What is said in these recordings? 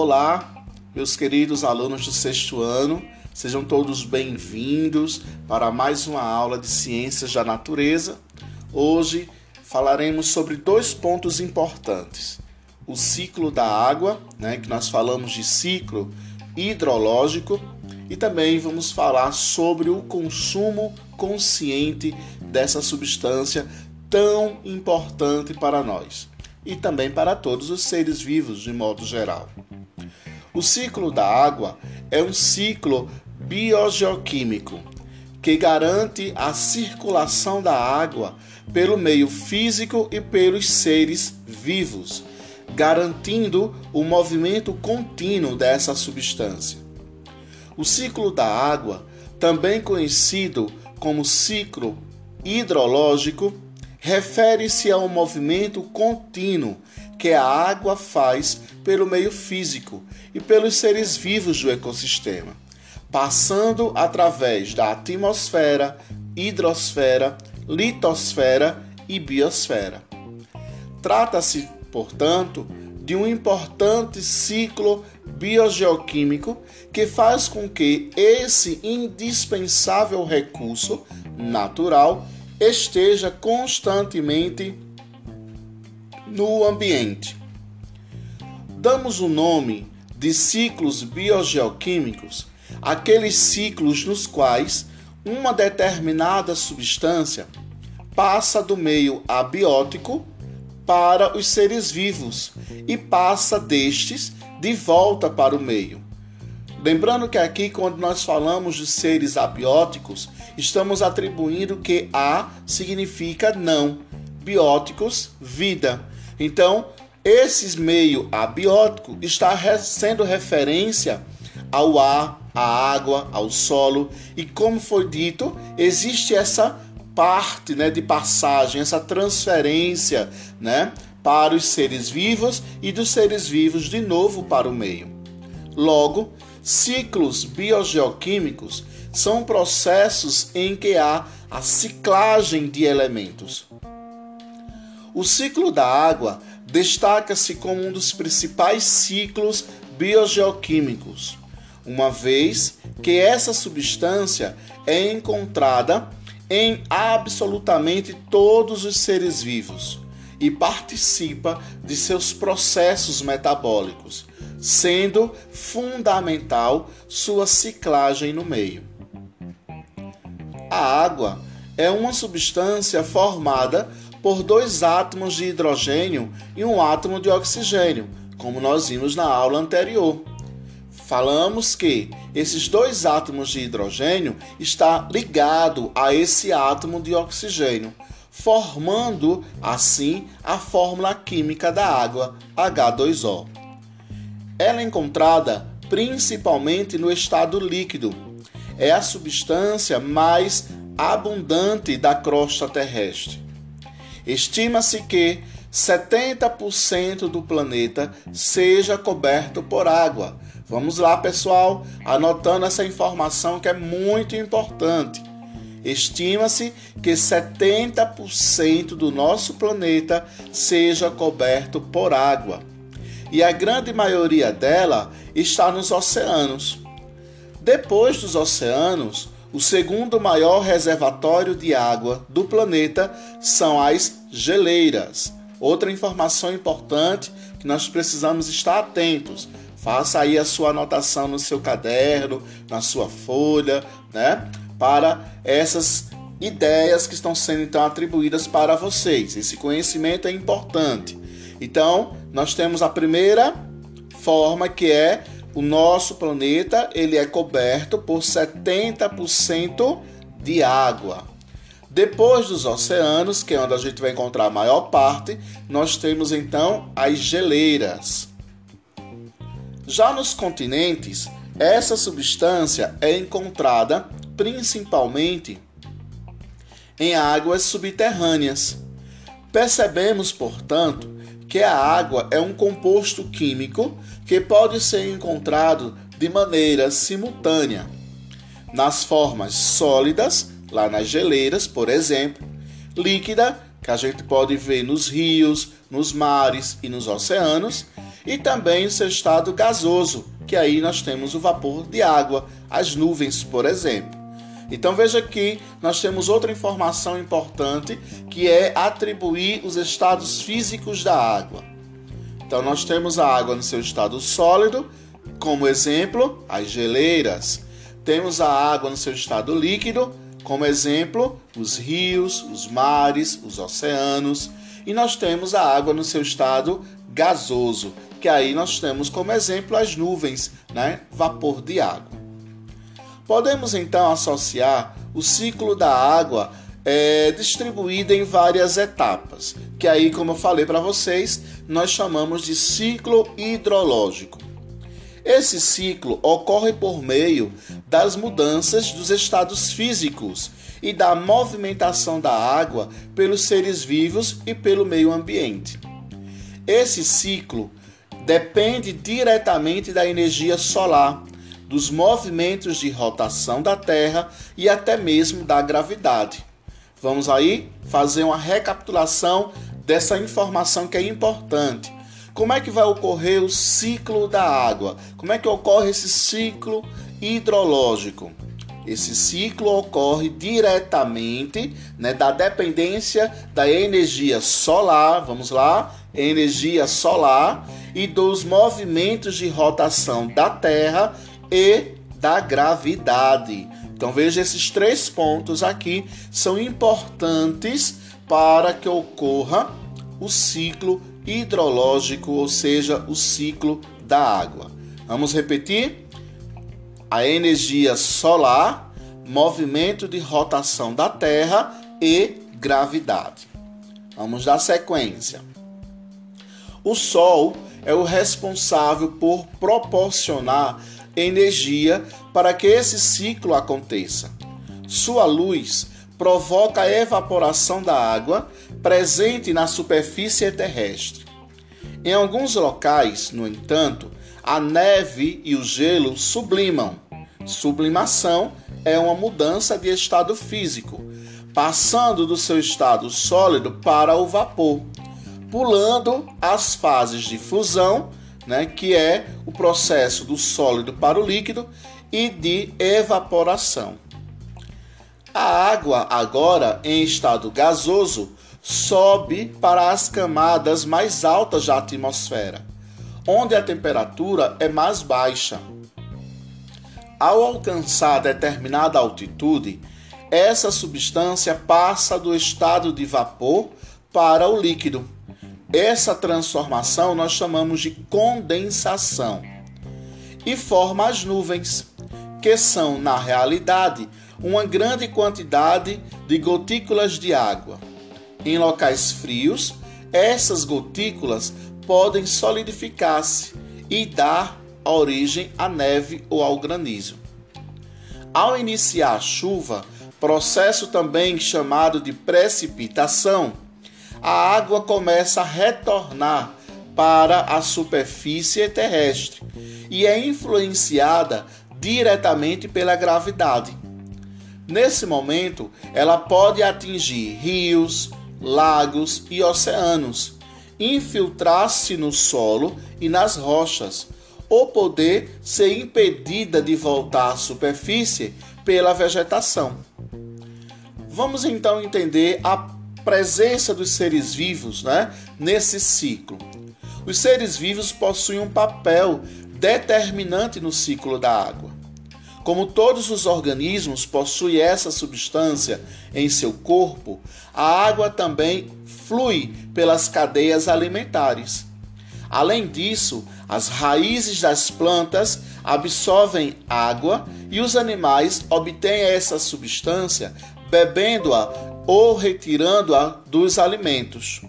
Olá, meus queridos alunos do sexto ano, sejam todos bem-vindos para mais uma aula de Ciências da Natureza. Hoje falaremos sobre dois pontos importantes: o ciclo da água, né, que nós falamos de ciclo hidrológico, e também vamos falar sobre o consumo consciente dessa substância tão importante para nós e também para todos os seres vivos de modo geral. O ciclo da água é um ciclo biogeoquímico que garante a circulação da água pelo meio físico e pelos seres vivos, garantindo o movimento contínuo dessa substância. O ciclo da água, também conhecido como ciclo hidrológico, refere-se ao movimento contínuo que a água faz pelo meio físico e pelos seres vivos do ecossistema, passando através da atmosfera, hidrosfera, litosfera e biosfera. Trata-se, portanto, de um importante ciclo biogeoquímico que faz com que esse indispensável recurso natural esteja constantemente no ambiente. Damos o nome de ciclos biogeoquímicos aqueles ciclos nos quais uma determinada substância passa do meio abiótico para os seres vivos e passa destes de volta para o meio. Lembrando que aqui, quando nós falamos de seres abióticos, estamos atribuindo que a significa não, bióticos, vida. Então, esses meio abiótico está sendo referência ao ar, à água, ao solo, e como foi dito, existe essa parte, né, de passagem, essa transferência, né, para os seres vivos e dos seres vivos de novo para o meio. Logo, Ciclos biogeoquímicos são processos em que há a ciclagem de elementos. O ciclo da água destaca-se como um dos principais ciclos biogeoquímicos, uma vez que essa substância é encontrada em absolutamente todos os seres vivos e participa de seus processos metabólicos, sendo fundamental sua ciclagem no meio. A água é uma substância formada por dois átomos de hidrogênio e um átomo de oxigênio, como nós vimos na aula anterior. Falamos que esses dois átomos de hidrogênio está ligado a esse átomo de oxigênio, formando assim a fórmula química da água, H2O. Ela é encontrada principalmente no estado líquido. É a substância mais abundante da crosta terrestre. Estima-se que 70% do planeta seja coberto por água. Vamos lá, pessoal, anotando essa informação que é muito importante. Estima-se que 70% do nosso planeta seja coberto por água e a grande maioria dela está nos oceanos. Depois dos oceanos, o segundo maior reservatório de água do planeta são as geleiras. Outra informação importante que nós precisamos estar atentos. Faça aí a sua anotação no seu caderno, na sua folha, né? Para essas ideias que estão sendo então atribuídas para vocês. Esse conhecimento é importante. Então, nós temos a primeira forma que é o nosso planeta, ele é coberto por 70% de água. Depois dos oceanos, que é onde a gente vai encontrar a maior parte, nós temos então as geleiras. Já nos continentes, essa substância é encontrada principalmente em águas subterrâneas. Percebemos, portanto, que a água é um composto químico que pode ser encontrado de maneira simultânea nas formas sólidas, lá nas geleiras, por exemplo, líquida, que a gente pode ver nos rios, nos mares e nos oceanos, e também o seu estado gasoso, que aí nós temos o vapor de água, as nuvens, por exemplo. Então veja que nós temos outra informação importante que é atribuir os estados físicos da água. Então nós temos a água no seu estado sólido, como exemplo, as geleiras. Temos a água no seu estado líquido, como exemplo, os rios, os mares, os oceanos. E nós temos a água no seu estado gasoso, que aí nós temos como exemplo as nuvens, né? Vapor de água. Podemos então associar o ciclo da água é, distribuído em várias etapas, que aí, como eu falei para vocês, nós chamamos de ciclo hidrológico. Esse ciclo ocorre por meio das mudanças dos estados físicos e da movimentação da água pelos seres vivos e pelo meio ambiente. Esse ciclo depende diretamente da energia solar, dos movimentos de rotação da Terra e até mesmo da gravidade. Vamos aí fazer uma recapitulação dessa informação que é importante como é que vai ocorrer o ciclo da água? Como é que ocorre esse ciclo hidrológico? Esse ciclo ocorre diretamente né, da dependência da energia solar, vamos lá, energia solar e dos movimentos de rotação da Terra e da gravidade. Então veja esses três pontos aqui são importantes para que ocorra o ciclo hidrológico, ou seja, o ciclo da água. Vamos repetir? A energia solar, movimento de rotação da Terra e gravidade. Vamos dar sequência. O Sol é o responsável por proporcionar energia para que esse ciclo aconteça. Sua luz provoca a evaporação da água presente na superfície terrestre. Em alguns locais, no entanto, a neve e o gelo sublimam. Sublimação é uma mudança de estado físico, passando do seu estado sólido para o vapor, pulando as fases de fusão, né, que é o processo do sólido para o líquido, e de evaporação. A água, agora em estado gasoso, sobe para as camadas mais altas da atmosfera, onde a temperatura é mais baixa. Ao alcançar determinada altitude, essa substância passa do estado de vapor para o líquido. Essa transformação nós chamamos de condensação e forma as nuvens, que são, na realidade, uma grande quantidade de gotículas de água. Em locais frios, essas gotículas podem solidificar-se e dar origem à neve ou ao granizo. Ao iniciar a chuva, processo também chamado de precipitação, a água começa a retornar para a superfície terrestre e é influenciada diretamente pela gravidade. Nesse momento, ela pode atingir rios, lagos e oceanos, infiltrar-se no solo e nas rochas, ou poder ser impedida de voltar à superfície pela vegetação. Vamos então entender a presença dos seres vivos né, nesse ciclo. Os seres vivos possuem um papel determinante no ciclo da água. Como todos os organismos possuem essa substância em seu corpo, a água também flui pelas cadeias alimentares. Além disso, as raízes das plantas absorvem água e os animais obtêm essa substância bebendo-a ou retirando-a dos alimentos.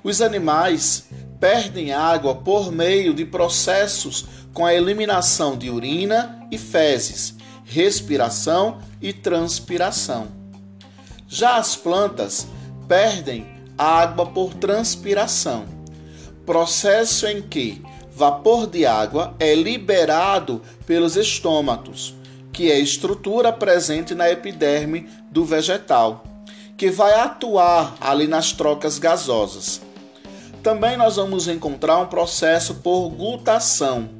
Os animais perdem água por meio de processos com a eliminação de urina e fezes, respiração e transpiração. Já as plantas perdem água por transpiração, processo em que vapor de água é liberado pelos estômatos, que é estrutura presente na epiderme do vegetal, que vai atuar ali nas trocas gasosas. Também nós vamos encontrar um processo por gutação.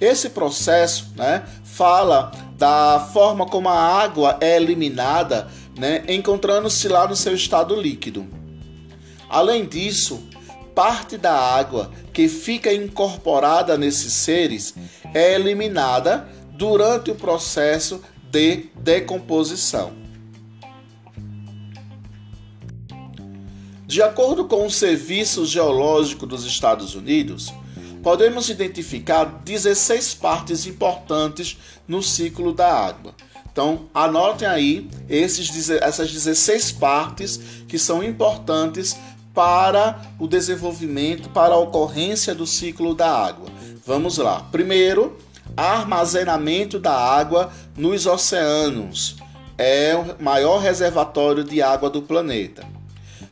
Esse processo né, fala da forma como a água é eliminada, né, encontrando-se lá no seu estado líquido. Além disso, parte da água que fica incorporada nesses seres é eliminada durante o processo de decomposição. De acordo com o Serviço Geológico dos Estados Unidos, podemos identificar 16 partes importantes no ciclo da água. Então, anotem aí esses, essas 16 partes que são importantes para o desenvolvimento, para a ocorrência do ciclo da água. Vamos lá. Primeiro, armazenamento da água nos oceanos. É o maior reservatório de água do planeta.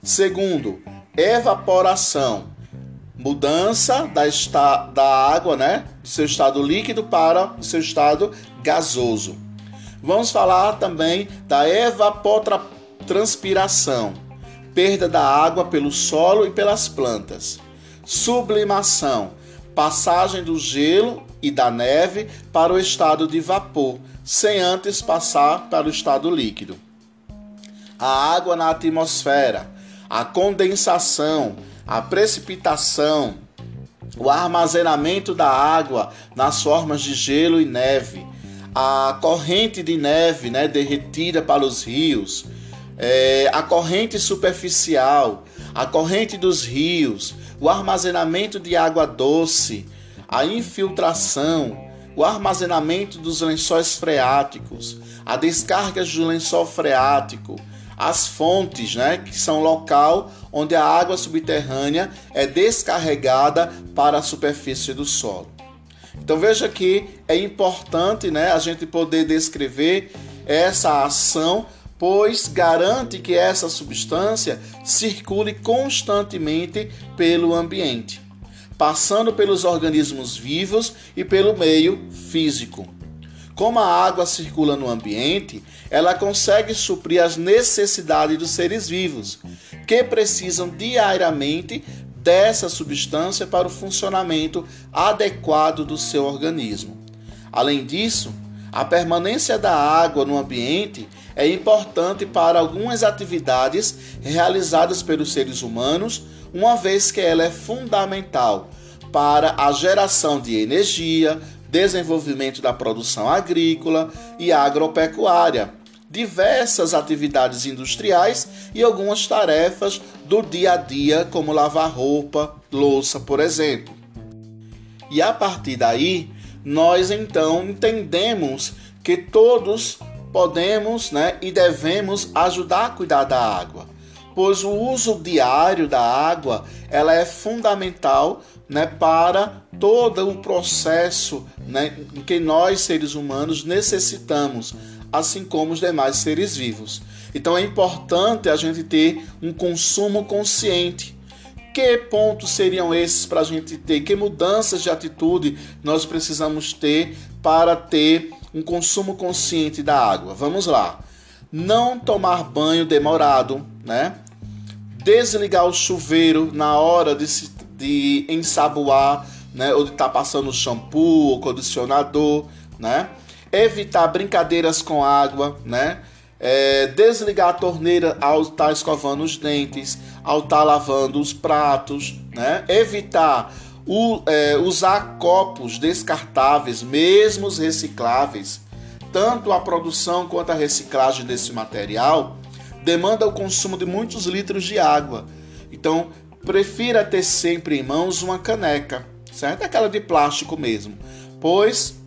Segundo, evaporação. Mudança da, esta, da água, né? Do seu estado líquido para o seu estado gasoso. Vamos falar também da evapotranspiração. Perda da água pelo solo e pelas plantas. Sublimação. Passagem do gelo e da neve para o estado de vapor, sem antes passar para o estado líquido. A água na atmosfera a condensação, a precipitação, o armazenamento da água nas formas de gelo e neve, a corrente de neve né, derretida para os rios, é, a corrente superficial, a corrente dos rios, o armazenamento de água doce, a infiltração, o armazenamento dos lençóis freáticos, a descarga do lençol freático, as fontes, né, que são local onde a água subterrânea é descarregada para a superfície do solo. Então veja que é importante, né, a gente poder descrever essa ação, pois garante que essa substância circule constantemente pelo ambiente, passando pelos organismos vivos e pelo meio físico. Como a água circula no ambiente, ela consegue suprir as necessidades dos seres vivos, que precisam diariamente dessa substância para o funcionamento adequado do seu organismo. Além disso, a permanência da água no ambiente é importante para algumas atividades realizadas pelos seres humanos, uma vez que ela é fundamental para a geração de energia, desenvolvimento da produção agrícola e agropecuária, diversas atividades industriais e algumas tarefas do dia a dia, como lavar roupa, louça, por exemplo. E a partir daí, nós então entendemos que todos podemos né, e devemos ajudar a cuidar da água, pois o uso diário da água ela é fundamental né, para todo o processo né, que nós, seres humanos, necessitamos, assim como os demais seres vivos. Então é importante a gente ter um consumo consciente. Que pontos seriam esses para a gente ter? Que mudanças de atitude nós precisamos ter para ter um consumo consciente da água? Vamos lá. Não tomar banho demorado, né? Desligar o chuveiro na hora de se de ensaboar, né, ou de estar tá passando shampoo ou condicionador, né? Evitar brincadeiras com água, né? É, desligar a torneira ao estar tá escovando os dentes, ao estar tá lavando os pratos, né? Evitar o, é, usar copos descartáveis, mesmo os recicláveis. Tanto a produção quanto a reciclagem desse material demanda o consumo de muitos litros de água. Então, prefira ter sempre em mãos uma caneca, certo? Aquela de plástico mesmo, pois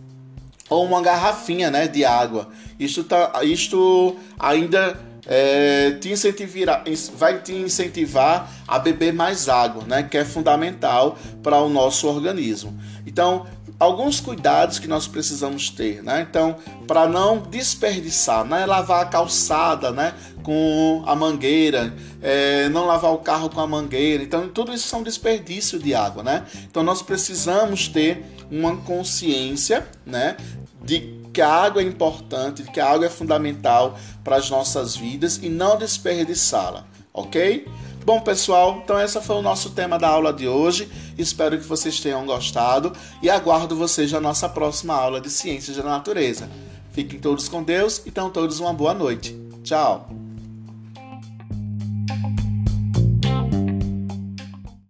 ou uma garrafinha, né, de água. Isto tá, isto ainda é, te incentivar, vai te incentivar a beber mais água, né, que é fundamental para o nosso organismo. Então, alguns cuidados que nós precisamos ter, né? Então, para não desperdiçar, né? Lavar a calçada, né? Com a mangueira, é, não lavar o carro com a mangueira. Então, tudo isso são desperdício de água, né? Então, nós precisamos ter uma consciência, né? De que a água é importante, que a água é fundamental para as nossas vidas e não desperdiçá-la, ok? Bom, pessoal, então esse foi o nosso tema da aula de hoje. Espero que vocês tenham gostado e aguardo vocês na nossa próxima aula de Ciências da Natureza. Fiquem todos com Deus e tenham todos uma boa noite. Tchau!